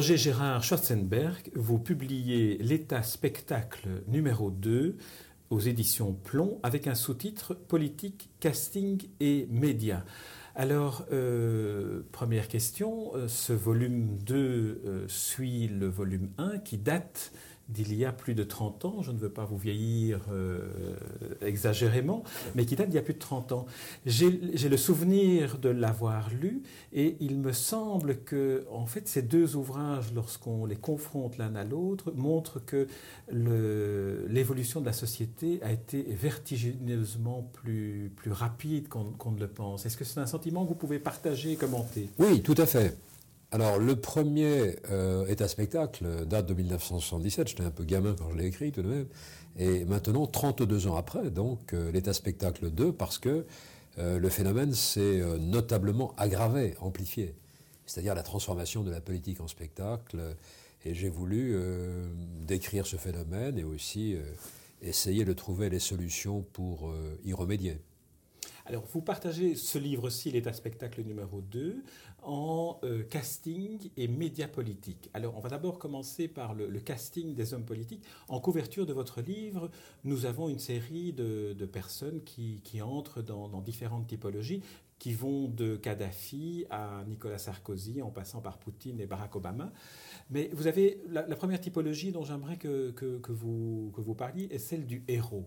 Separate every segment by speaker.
Speaker 1: Gérard Schwarzenberg, vous publiez L'État spectacle numéro 2 aux éditions Plomb avec un sous-titre Politique, casting et médias. Alors, euh, première question, euh, ce volume 2 euh, suit le volume 1 qui date d'il y a plus de 30 ans, je ne veux pas vous vieillir euh, exagérément, mais qui date d'il y a plus de 30 ans. J'ai le souvenir de l'avoir lu et il me semble que, en fait, ces deux ouvrages, lorsqu'on les confronte l'un à l'autre, montrent que l'évolution de la société a été vertigineusement plus, plus rapide qu'on ne le pense. Est-ce que c'est un sentiment que vous pouvez partager et commenter?
Speaker 2: Oui, tout à fait. Alors, le premier euh, État spectacle date de 1977, j'étais un peu gamin quand je l'ai écrit tout de même, et maintenant, 32 ans après, donc, euh, l'État spectacle 2, parce que euh, le phénomène s'est notablement aggravé, amplifié. C'est-à-dire la transformation de la politique en spectacle, et j'ai voulu décrire ce phénomène et aussi essayer de trouver les solutions pour y remédier.
Speaker 1: Alors, vous partagez ce livre-ci, l'État spectacle numéro 2, en euh, casting et médias politiques. Alors, on va d'abord commencer par le, casting des hommes politiques. En couverture de votre livre, nous avons une série de, personnes qui, entrent dans, différentes typologies, qui vont de Kadhafi à Nicolas Sarkozy, en passant par Poutine et Barack Obama. Mais vous avez la, première typologie dont j'aimerais que, vous, que vous parliez est celle du héros.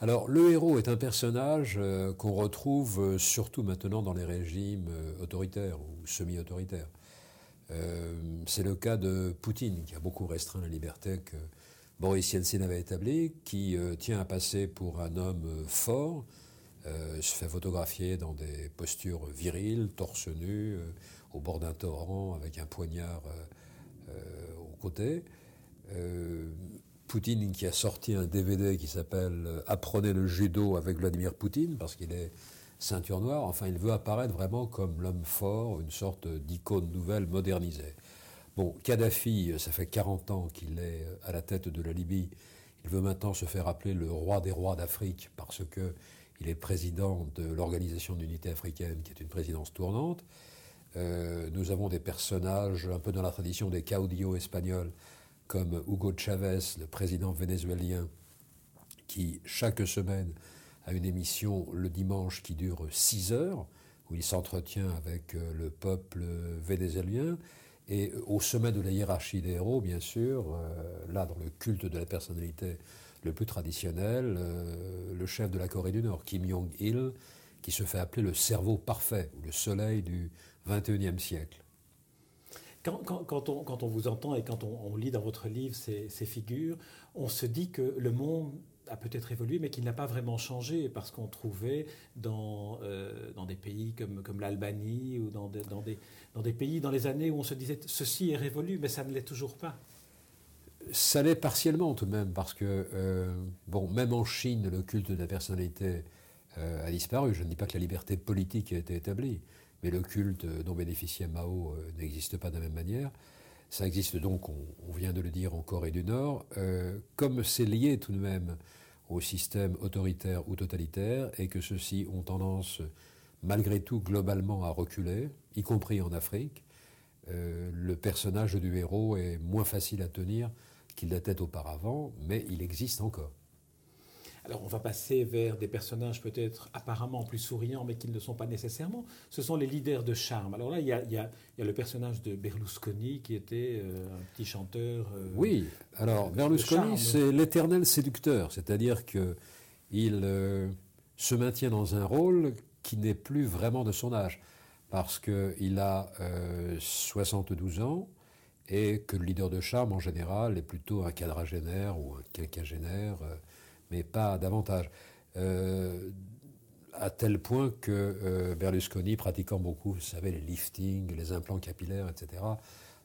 Speaker 2: Alors, le héros est un personnage euh, qu'on retrouve euh, surtout maintenant dans les régimes euh, autoritaires ou semi-autoritaires. c'est le cas de Poutine, qui a beaucoup restreint la liberté que Boris Yeltsin avait établie, qui tient à passer pour un homme fort, se fait photographier dans des postures viriles, torse nu, au bord d'un torrent, avec un poignard au côté. Poutine qui a sorti un DVD qui s'appelle euh, Apprenez le judo avec Vladimir Poutine, parce qu'il est ceinture noire. Enfin, il veut apparaître vraiment comme l'homme fort, une sorte d'icône nouvelle modernisée. Bon, Kadhafi, euh, ça fait 40 ans qu'il est euh, à la tête de la Libye. Il veut maintenant se faire appeler le roi des rois d'Afrique parce que il est président de l'Organisation d'unité africaine, qui est une présidence tournante. nous avons des personnages un peu dans la tradition des caudillos espagnols, comme Hugo Chavez, le président vénézuélien, qui chaque semaine a une émission le dimanche qui dure 6 heures, où il s'entretient avec euh, le peuple vénézuélien. Et au sommet de la hiérarchie des héros, bien sûr, euh, là dans le culte de la personnalité le plus traditionnel, euh, le chef de la Corée du Nord, Kim Jong-il, qui se fait appeler le cerveau parfait, ou le soleil du 21e siècle.
Speaker 1: Quand, on, vous entend et quand on, lit dans votre livre ces, figures, on se dit que le monde a peut-être évolué, mais qu'il n'a pas vraiment changé, parce qu'on trouvait dans, euh, des pays comme, l'Albanie ou dans, dans, des, dans des pays dans les années où on se disait ceci est révolu, mais ça ne l'est toujours pas.
Speaker 2: Ça l'est partiellement tout de même, parce que, euh, bon, même en Chine, le culte de la personnalité euh, a disparu. Je ne dis pas que la liberté politique a été établie, mais le culte dont bénéficiait Mao euh, n'existe pas de la même manière. Ça existe donc, on, vient de le dire, en Corée du Nord, euh, comme c'est lié tout de même au système autoritaire ou totalitaire, et que ceux-ci ont tendance, malgré tout, globalement à reculer, y compris en Afrique, euh, le personnage du héros est moins facile à tenir qu'il l'était auparavant, mais il existe encore.
Speaker 1: Alors on va passer vers des personnages peut-être apparemment plus souriants, mais qui ne le sont pas nécessairement. Ce sont les leaders de charme. Alors là, il y a, le personnage de Berlusconi qui était euh, un petit chanteur.
Speaker 2: Euh, oui, alors Berlusconi, c'est l'éternel séducteur, c'est-à-dire qu'il euh, se maintient dans un rôle qui n'est plus vraiment de son âge, parce qu'il a 72 ans et que le leader de charme, en général, est plutôt un quadragénaire ou un quinquagénaire mais pas davantage. Euh, à tel point que euh, Berlusconi, pratiquant beaucoup, vous savez, les liftings, les implants capillaires, etc.,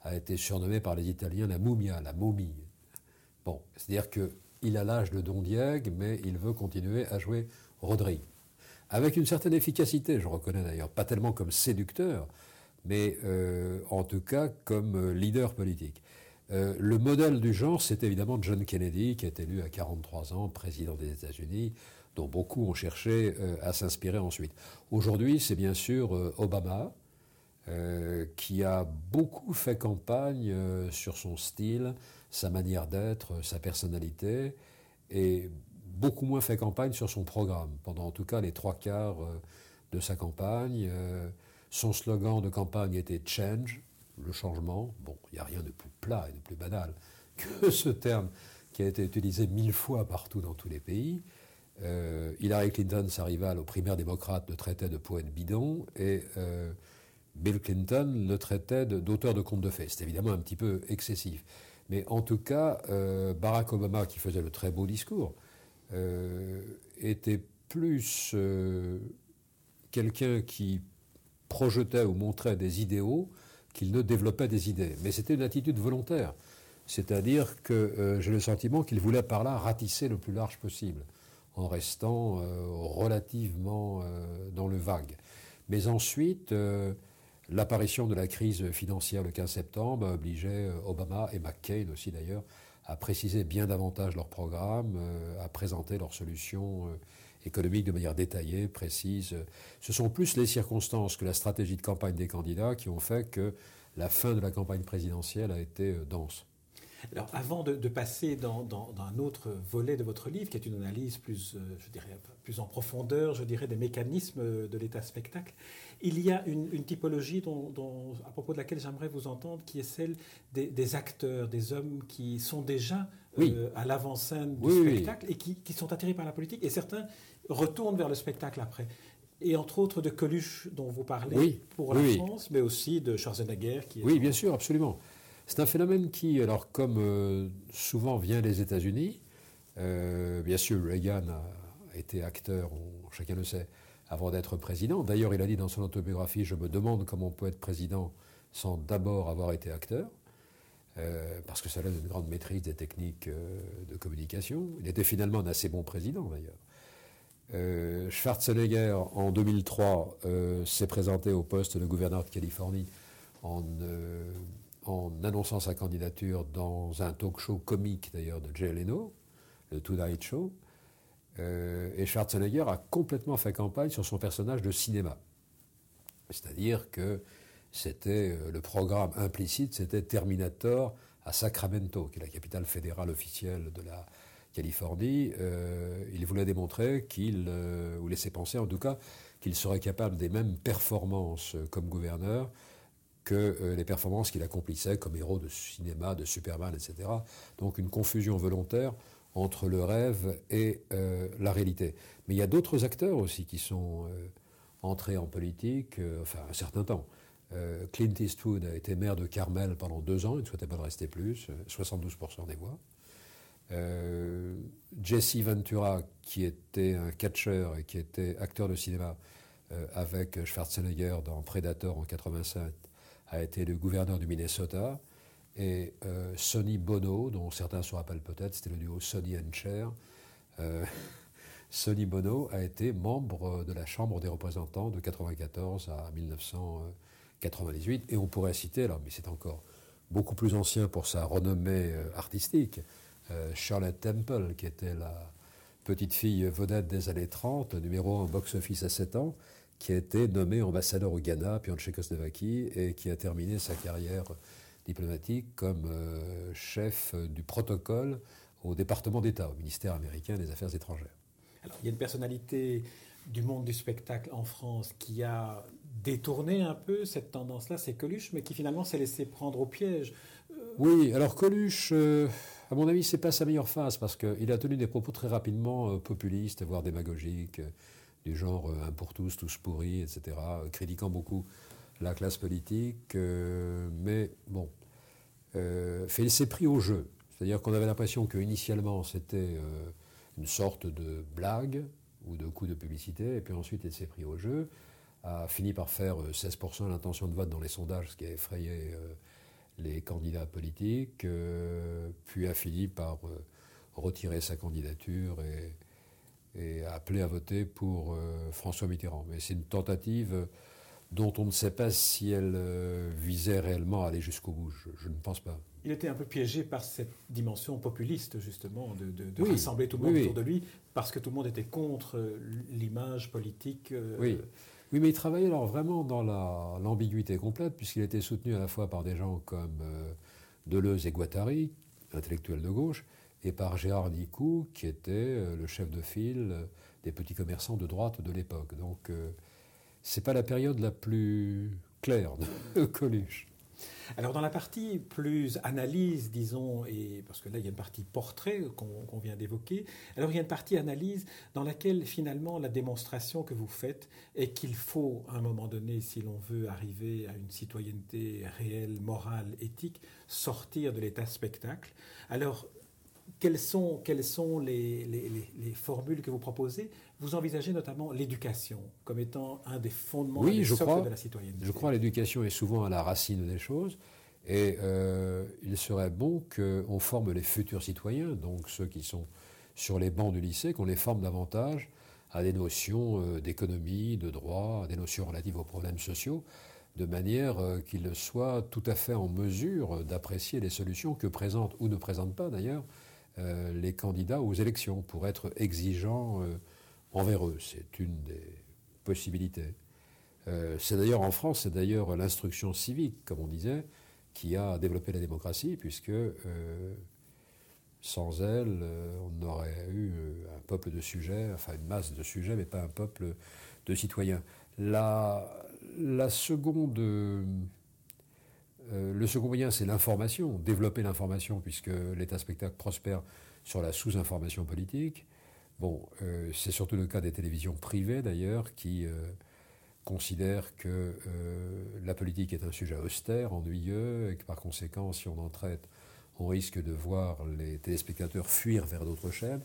Speaker 2: a été surnommé par les Italiens la mumia, la momie. Bon, c'est-à-dire qu'il a l'âge de Don Diego, mais il veut continuer à jouer Rodrigue. Avec une certaine efficacité, je reconnais d'ailleurs, pas tellement comme séducteur, mais euh, en tout cas comme leader politique. Euh, le modèle du genre, c'est évidemment John Kennedy, qui est élu à 43 ans président des États-Unis, dont beaucoup ont cherché euh, à s'inspirer ensuite. Aujourd'hui, c'est bien sûr euh, Obama, qui a beaucoup fait campagne sur son style, sa manière d'être, sa personnalité, et beaucoup moins fait campagne sur son programme, pendant en tout cas les trois quarts de sa campagne. son slogan de campagne était Change, le changement. Bon, il n'y a rien de plus plat et de plus banal que ce terme qui a été utilisé mille fois partout dans tous les pays. Euh, Hillary Clinton, sa rivale aux primaires démocrates, le traitait de poète bidon et euh, Bill Clinton le traitait d'auteur de, contes de fées. C'est évidemment un petit peu excessif. Mais en tout cas, euh, Barack Obama, qui faisait le très beau discours, était plus quelqu'un qui projetait ou montrait des idéaux qu'il ne développait des idées. Mais c'était une attitude volontaire. C'est-à-dire que euh, j'ai le sentiment qu'il voulait par là ratisser le plus large possible, en restant euh, relativement euh, dans le vague. Mais ensuite, l'apparition de la crise financière le 15 septembre a obligé Obama et McCain aussi d'ailleurs à préciser bien davantage leur programme, à présenter leurs solutions économiques de manière détaillée, précise. Ce sont plus les circonstances que la stratégie de campagne des candidats qui ont fait que la fin de la campagne présidentielle a été dense.
Speaker 1: Alors, avant de, passer dans, un autre volet de votre livre, qui est une analyse plus, euh, je dirais, plus en profondeur, je dirais, des mécanismes de l'état spectacle, il y a une, typologie dont, à propos de laquelle j'aimerais vous entendre, qui est celle des, acteurs, des hommes qui sont déjà euh, à l'avant-scène du spectacle et qui, sont attirés par la politique, et certains retournent vers le spectacle après et entre autres de Coluche dont vous parlez pour la France, mais aussi de Schwarzenegger qui
Speaker 2: est Oui, bien sûr, absolument. C'est un phénomène qui, alors comme euh, souvent vient des États-Unis, euh, bien sûr Reagan a été acteur, chacun le sait, avant d'être président. D'ailleurs, il a dit dans son autobiographie, je me demande comment on peut être président sans d'abord avoir été acteur. Euh, parce que ça donne une grande maîtrise des techniques de communication. Il était finalement un assez bon président d'ailleurs. Schwarzenegger, en 2003, s'est présenté au poste de gouverneur de Californie en annonçant sa candidature dans un talk show comique d'ailleurs de Jay Leno, le Tonight Show. Euh, et Schwarzenegger a complètement fait campagne sur son personnage de cinéma. C'est-à-dire que c'était euh, le programme implicite, c'était Terminator à Sacramento, qui est la capitale fédérale officielle de la Californie. Euh, il voulait démontrer qu'il, ou laisser penser en tout cas, qu'il serait capable des mêmes performances comme gouverneur que euh, les performances qu'il accomplissait comme héros de cinéma, de Superman, etc. Donc une confusion volontaire entre le rêve et euh, la réalité. Mais il y a d'autres acteurs aussi qui sont euh, entrés en politique, enfin un certain temps. Clint Eastwood a été maire de Carmel pendant deux ans, il ne souhaitait pas de rester plus, 72% des voix. Jesse Ventura, qui était un catcheur et qui était acteur de cinéma avec Schwarzenegger dans Predator en 87, a été le gouverneur du Minnesota. Et euh, Sonny Bono, dont certains se rappellent peut-être, c'était le duo Sonny and Cher. Euh, Sonny Bono a été membre de la Chambre des représentants de 1994 à 1998. Et on pourrait citer, alors, mais c'est encore beaucoup plus ancien pour sa renommée euh, artistique, Charlotte Temple, qui était la petite fille vedette des années 30, numéro 1 box-office à 7 ans, qui a été nommé ambassadeur au Ghana, puis en Tchécoslovaquie, et qui a terminé sa carrière diplomatique comme euh, chef du protocole au département d'État, au ministère américain des Affaires étrangères.
Speaker 1: Alors, il y a une personnalité du monde du spectacle en France qui a détourné un peu cette tendance-là, c'est Coluche, mais qui finalement s'est laissé prendre au piège.
Speaker 2: Euh, oui, alors Coluche, euh, à mon avis, c'est pas sa meilleure phase parce qu'il a tenu des propos très rapidement populistes, voire démagogiques du genre euh, un pour tous, tous pourris, etc., critiquant beaucoup la classe politique. Euh, mais bon, euh, il s'est pris au jeu. C'est-à-dire qu'on avait l'impression qu'initialement c'était une sorte de blague ou de coup de publicité, et puis ensuite il s'est pris au jeu, a fini par faire 16% l'intention de vote dans les sondages, ce qui a effrayé les candidats politiques, puis a fini par retirer sa candidature et et a appelé à voter pour euh, François Mitterrand. Mais c'est une tentative dont on ne sait pas si elle euh, visait réellement à aller jusqu'au bout. Je, ne pense pas.
Speaker 1: Il était un peu piégé par cette dimension populiste, justement, de, rassembler tout le monde autour de lui, parce que tout le monde était contre euh, l'image politique
Speaker 2: Oui, mais il travaillait alors vraiment dans l'ambiguïté complète, puisqu'il était soutenu à la fois par des gens comme euh, Deleuze et Guattari, intellectuels de gauche, et par Gérard Nicou, qui était euh, le chef de file euh, des petits commerçants de droite de l'époque. Donc, c'est pas la période la plus claire de Coluche.
Speaker 1: Alors dans la partie plus analyse, disons, et parce que là il y a une partie portrait qu'on vient d'évoquer, alors il y a une partie analyse dans laquelle finalement la démonstration que vous faites est qu'il faut à un moment donné, si l'on veut arriver à une citoyenneté réelle, morale, éthique, sortir de l'état spectacle. Alors quelles sont, quelles sont les, les, formules que vous proposez? Vous envisagez notamment l'éducation comme étant un des fondements
Speaker 2: oui,
Speaker 1: je
Speaker 2: crois,
Speaker 1: de la citoyenneté.
Speaker 2: Je crois que l'éducation est souvent à la racine des choses. Et euh, il serait bon qu'on forme les futurs citoyens, donc ceux qui sont sur les bancs du lycée, qu'on les forme davantage à des notions euh, d'économie, de droit, à des notions relatives aux problèmes sociaux, de manière euh, qu'ils soient tout à fait en mesure d'apprécier les solutions que présentent ou ne présentent pas d'ailleurs les candidats aux élections pour être exigeants euh, envers eux. C'est une des possibilités. Euh, c'est d'ailleurs en France, c'est d'ailleurs l'instruction civique, comme on disait, qui a développé la démocratie, puisque sans elle, on aurait eu un peuple de sujets, enfin une masse de sujets, mais pas un peuple de citoyens. La seconde euh, le second moyen, c'est l'information, développer l'information, puisque l'État spectacle prospère sur la sous-information politique. Bon, euh, c'est surtout le cas des télévisions privées, d'ailleurs, qui euh, considèrent que la politique est un sujet austère, ennuyeux, et que par conséquent, si on en traite, on risque de voir les téléspectateurs fuir vers d'autres chaînes,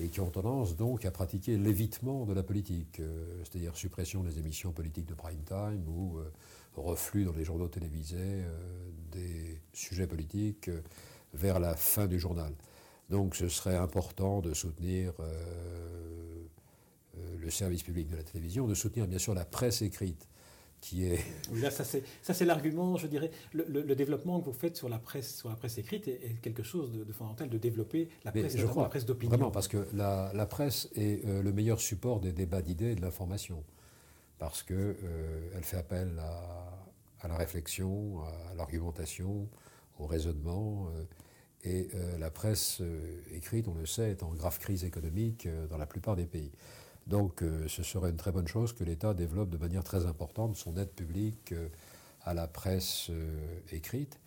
Speaker 2: et qui ont tendance donc à pratiquer l'évitement de la politique, c'est-à-dire suppression des émissions politiques de prime time ou reflux dans les journaux télévisés euh, des sujets politiques euh, vers la fin du journal. Donc ce serait important de soutenir euh, le service public de la télévision, de soutenir bien sûr la presse écrite. Qui est...
Speaker 1: Oui, là, ça c'est l'argument, je dirais, le, développement que vous faites sur la presse, sur la presse écrite est, quelque chose de, fondamental, de développer la presse, je crois, la presse d'opinion.
Speaker 2: Vraiment, parce que la, la presse est le meilleur support des débats d'idées et de l'information parce qu'elle euh, fait appel à, la réflexion, à l'argumentation, au raisonnement. Euh, et euh, la presse écrite, on le sait, est en grave crise économique dans la plupart des pays. Donc ce serait une très bonne chose que l'État développe de manière très importante son aide publique à la presse écrite,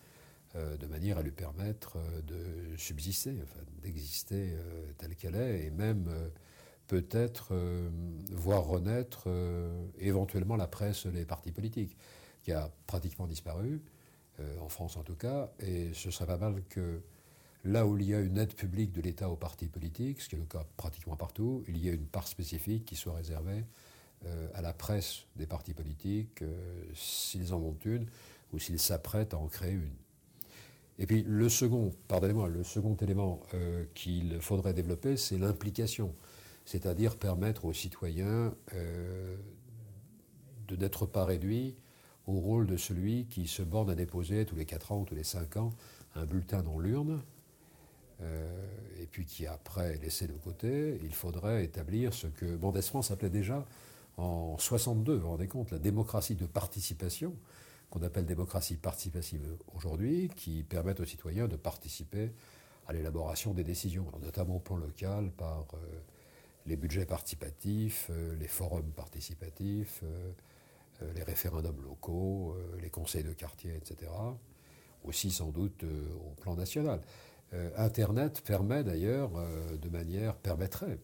Speaker 2: de manière à lui permettre de subsister, d'exister telle qu'elle est, et même peut-être euh, voir renaître euh, éventuellement la presse, les partis politiques, qui a pratiquement disparu, euh, en France en tout cas, et ce serait pas mal que là où il y a une aide publique de l'État aux partis politiques, ce qui est le cas pratiquement partout, il y ait une part spécifique qui soit réservée à la presse des partis politiques, s'ils en ont une, ou s'ils s'apprêtent à en créer une. Et puis le second, pardonnez-moi, le second élément qu'il faudrait développer, c'est l'implication c'est-à-dire permettre aux citoyens euh, de n'être pas réduits au rôle de celui qui se borne à déposer tous les 4 ans ou tous les 5 ans un bulletin dans l'urne, euh, et puis qui après est laissé de côté. Il faudrait établir ce que Mendès France appelait déjà en 62, vous vous rendez compte, la démocratie de participation, qu'on appelle démocratie participative aujourd'hui, qui permet aux citoyens de participer à l'élaboration des décisions, notamment au plan local par euh, les budgets participatifs, euh, les forums participatifs, les référendums locaux, les conseils de quartier, etc. Aussi sans doute au plan national. Internet permet d'ailleurs, de manière, permettrait,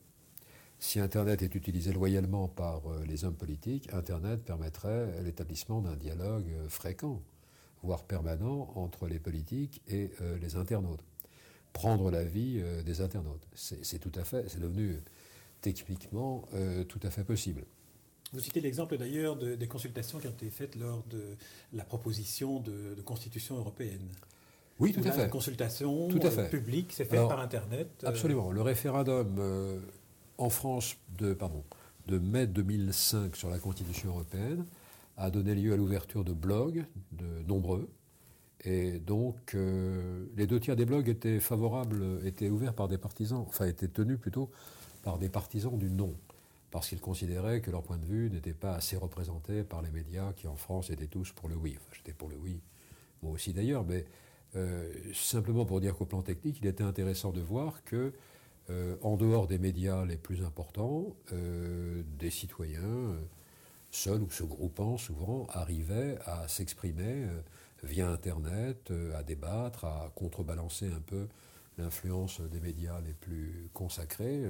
Speaker 2: si Internet est utilisé loyalement par les hommes politiques, Internet permettrait l'établissement d'un dialogue fréquent, voire permanent, entre les politiques et les internautes. Prendre l'avis des internautes. C'est tout à fait, c'est devenu techniquement euh, tout à fait possible.
Speaker 1: Vous citez l'exemple d'ailleurs des consultations qui ont été faites lors de la proposition de, constitution européenne.
Speaker 2: Oui, tout à fait.
Speaker 1: La consultation tout à fait. publique s'est faite par Internet.
Speaker 2: Euh, absolument. Le référendum euh, en France de, pardon, de mai 2005 sur la constitution européenne a donné lieu à l'ouverture de blogs, de nombreux. Et donc, les deux tiers des blogs étaient favorables, étaient ouverts par des partisans, enfin étaient tenus plutôt par des partisans du non. Parce qu'ils considéraient que leur point de vue n'était pas assez représenté par les médias qui en France étaient tous pour le oui. Enfin, j'étais pour le oui, moi aussi d'ailleurs, mais euh, simplement pour dire qu'au plan technique, il était intéressant de voir que, euh, en dehors des médias les plus importants, euh, des citoyens, seuls ou se groupant souvent, arrivaient à s'exprimer via Internet, à débattre, à contrebalancer un peu l'influence des médias les plus consacrés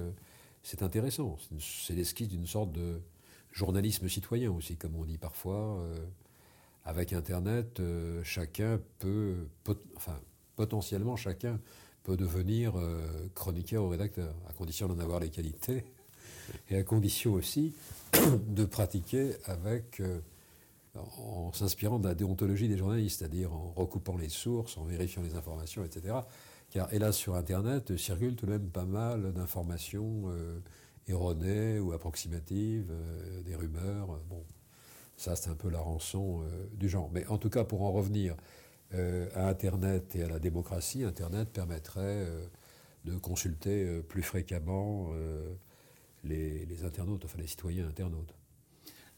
Speaker 2: c'est intéressant. C'est l'esquisse d'une sorte de journalisme citoyen aussi, comme on dit parfois. Euh, avec Internet, euh, chacun peut, enfin, potentiellement chacun peut devenir euh, chroniqueur ou rédacteur, à condition d'en avoir les qualités, et à condition aussi de pratiquer avec, en s'inspirant de la déontologie des journalistes, c'est-à-dire en recoupant les sources, en vérifiant les informations, etc. Car hélas, sur Internet circulent tout de même pas mal d'informations euh, erronées ou approximatives, euh, des rumeurs. Bon, ça c'est un peu la rançon euh, du genre. Mais en tout cas, pour en revenir à Internet et à la démocratie, Internet permettrait de consulter plus fréquemment les, les internautes, enfin les citoyens internautes.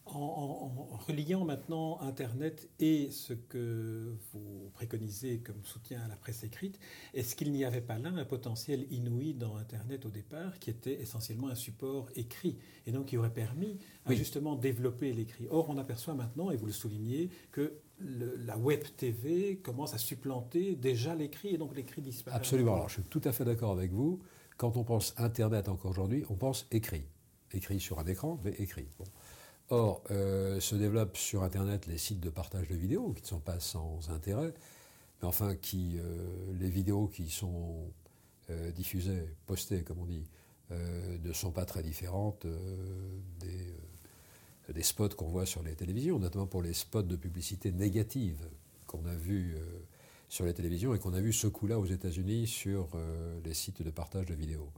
Speaker 1: En, reliant maintenant Internet et ce que vous préconisez comme soutien à la presse écrite, est-ce qu'il n'y avait pas là un potentiel inouï dans Internet au départ qui était essentiellement un support écrit et donc qui aurait permis à justement développer l'écrit? Or, on aperçoit maintenant, et vous le soulignez, que la web TV commence à supplanter déjà l'écrit et donc l'écrit disparaît.
Speaker 2: Absolument. Alors, je suis tout à fait d'accord avec vous. Quand on pense Internet encore aujourd'hui, on pense écrit. Écrit sur un écran, mais écrit. Bon. Or, euh, se développent sur Internet les sites de partage de vidéos, qui ne sont pas sans intérêt, mais enfin, euh, les vidéos qui sont euh, diffusées, postées, comme on dit, ne sont pas très différentes des, spots qu'on voit sur les télévisions, notamment pour les spots de publicité négative qu'on a vus sur les télévisions et qu'on a vu ce coup-là aux États-Unis sur les sites de partage de vidéos.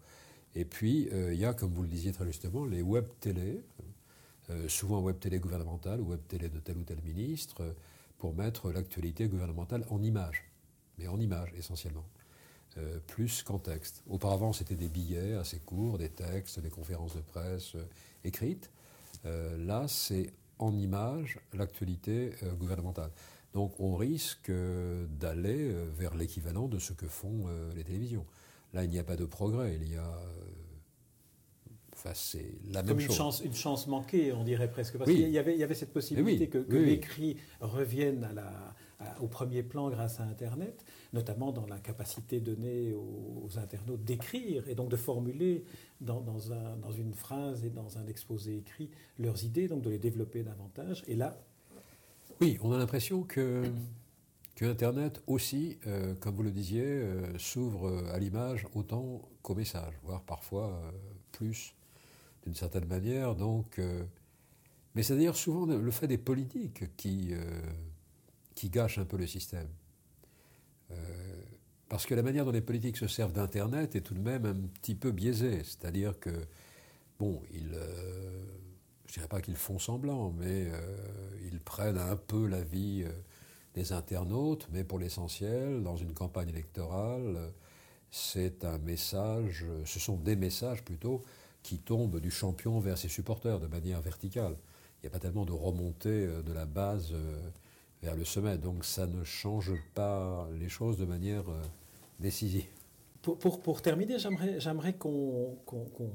Speaker 2: Et puis, il y a, comme vous le disiez très justement, les web télé, souvent web télé gouvernementale ou web télé de tel ou tel ministre, euh, pour mettre l'actualité gouvernementale en image, mais en image essentiellement, euh, plus qu'en texte. Auparavant, c'était des billets assez courts, des textes, des conférences de presse écrites. là, c'est en image l'actualité gouvernementale. Donc on risque d'aller vers l'équivalent de ce que font les télévisions. Là, il n'y a pas de progrès, il y a c'est la
Speaker 1: Comme
Speaker 2: même
Speaker 1: une Chance, une chance manquée, on dirait presque. Parce qu'il y avait, il y avait cette possibilité que, l'écrit revienne à la, au premier plan grâce à Internet, notamment dans la capacité donnée aux, internautes d'écrire et donc de formuler dans, dans, un, dans, une phrase et dans un exposé écrit leurs idées, donc de les développer davantage. Et là.
Speaker 2: Oui, on a l'impression que. Que Internet aussi, euh, comme vous le disiez, euh, s'ouvre à l'image autant qu'au message, voire parfois euh, plus d'une certaine manière. Donc, euh, mais c'est d'ailleurs souvent le fait des politiques qui, euh, qui gâche un peu le système. Euh, parce que la manière dont les politiques se servent d'Internet est tout de même un petit peu biaisée. C'est-à-dire que, bon, ils, je ne dirais pas qu'ils font semblant, mais ils prennent un peu la vie des internautes, mais pour l'essentiel, dans une campagne électorale, c'est un message, ce sont des messages plutôt qui tombe du champion vers ses supporters de manière verticale. Il n'y a pas tellement de remontée euh, de la base euh, vers le sommet. Donc ça ne change pas les choses de manière euh, décisive.
Speaker 1: Pour, pour, pour, terminer, j'aimerais qu'on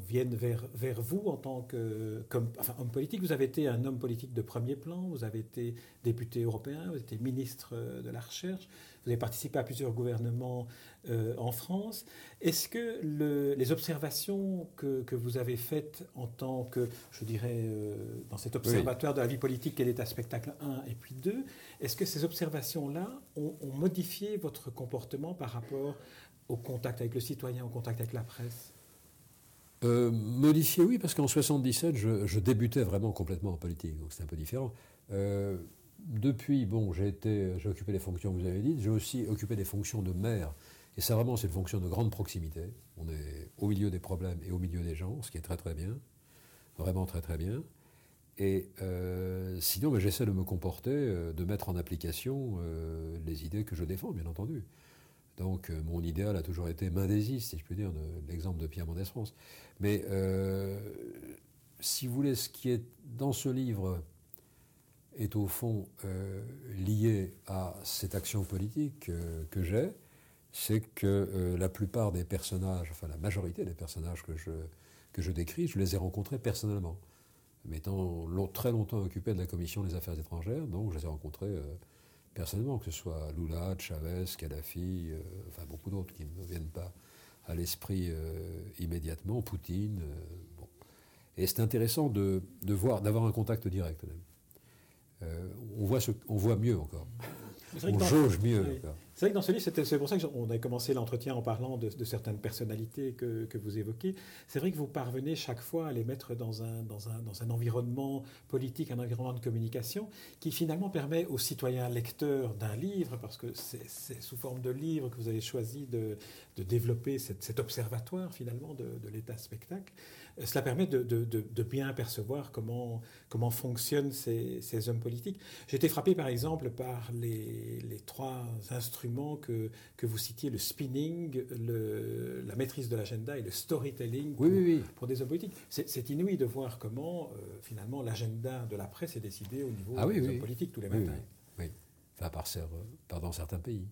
Speaker 1: vienne vers, vers, vous en tant que comme, enfin, homme politique. Vous avez été un homme politique de premier plan, vous avez été député européen, vous avez été ministre de la Recherche, vous avez participé à plusieurs gouvernements euh, en France. Est-ce que le, les observations que, que, vous avez faites en tant que, je dirais, euh, dans cet observatoire de la vie politique est un spectacle 1 et puis 2, est-ce que ces observations-là ont, ont, modifié votre comportement par rapport au contact avec le citoyen, au contact avec la presse
Speaker 2: euh, modifié, oui, parce qu'en 77, je, débutais vraiment complètement en politique, donc c'est un peu différent. Euh, depuis, bon, j'ai occupé les fonctions que vous avez dites, j'ai aussi occupé des fonctions de maire. Et ça, vraiment, c'est une fonction de grande proximité. On est au milieu des problèmes et au milieu des gens, ce qui est très très bien. Vraiment très très bien. Et euh, sinon, ben, j'essaie de me comporter, euh, de mettre en application les idées que je défends, bien entendu. Donc, mon idéal a toujours été mendésiste, si je peux dire, l'exemple de Pierre Mendès France. Mais si vous voulez, ce qui est dans ce livre est au fond euh, lié à cette action politique euh, que j'ai, c'est que euh, la plupart des personnages, enfin la majorité des personnages que je, que je décris, je les ai rencontrés personnellement. M'étant très longtemps occupé de la commission des affaires étrangères, donc je les ai rencontrés personnellement, que ce soit Lula, Chavez, Kadhafi, enfin beaucoup d'autres qui ne viennent pas à l'esprit immédiatement, Poutine. bon. Et c'est intéressant de, de voir, d'avoir un contact direct. Euh, on, voit on voit mieux encore. On jauge mieux.
Speaker 1: C'est vrai que dans ce livre, c'est pour ça qu'on a commencé l'entretien en parlant de, certaines personnalités que, vous évoquez. C'est vrai que vous parvenez chaque fois à les mettre dans un, dans, un, dans un environnement politique, un environnement de communication, qui finalement permet aux citoyens lecteurs d'un livre, parce que c'est sous forme de livre que vous avez choisi de, de développer cet observatoire finalement de, de l'état spectacle, cela permet de, de, bien percevoir comment, comment fonctionnent ces, ces hommes politiques. J'ai été frappé par exemple par les, les trois instruments que, que vous citiez, le spinning, le, la maîtrise de l'agenda et le storytelling pour, des hommes politiques. C'est inouï de voir comment, euh, finalement, l'agenda de la presse est décidé au niveau
Speaker 2: ah
Speaker 1: des hommes politiques tous les matins.
Speaker 2: Oui, enfin, par, par dans certains pays.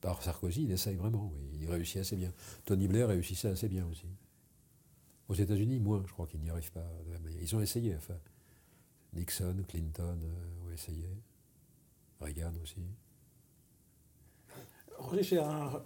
Speaker 2: Par Sarkozy, il essaye vraiment, oui. il réussit assez bien. Tony Blair réussissait assez bien aussi. Aux États-Unis, moins, je crois qu'ils n'y arrivent pas Ils ont essayé, enfin. Nixon, Clinton euh, ont essayé. Reagan aussi.
Speaker 1: Roger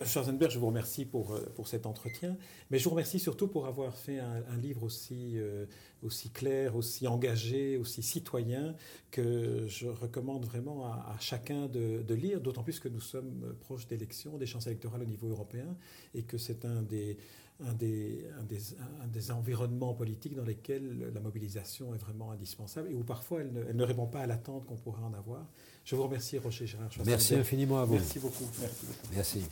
Speaker 1: Schwarzenberg, je vous remercie pour, euh, pour cet entretien, mais je vous remercie surtout pour avoir fait un, livre aussi, euh, aussi clair, aussi engagé, aussi citoyen, que je recommande vraiment à, chacun de, de lire, d'autant plus que nous sommes proches d'élections, des chances électorales au niveau européen, et que c'est un des, un des, un des, un des, environnements politiques dans lesquels la mobilisation est vraiment indispensable et où parfois elle ne, elle ne répond pas à l'attente qu'on pourrait en avoir. Je vous remercie, Rocher Gérard.
Speaker 2: Merci infiniment à vous.
Speaker 1: Merci beaucoup. Merci.
Speaker 2: Merci.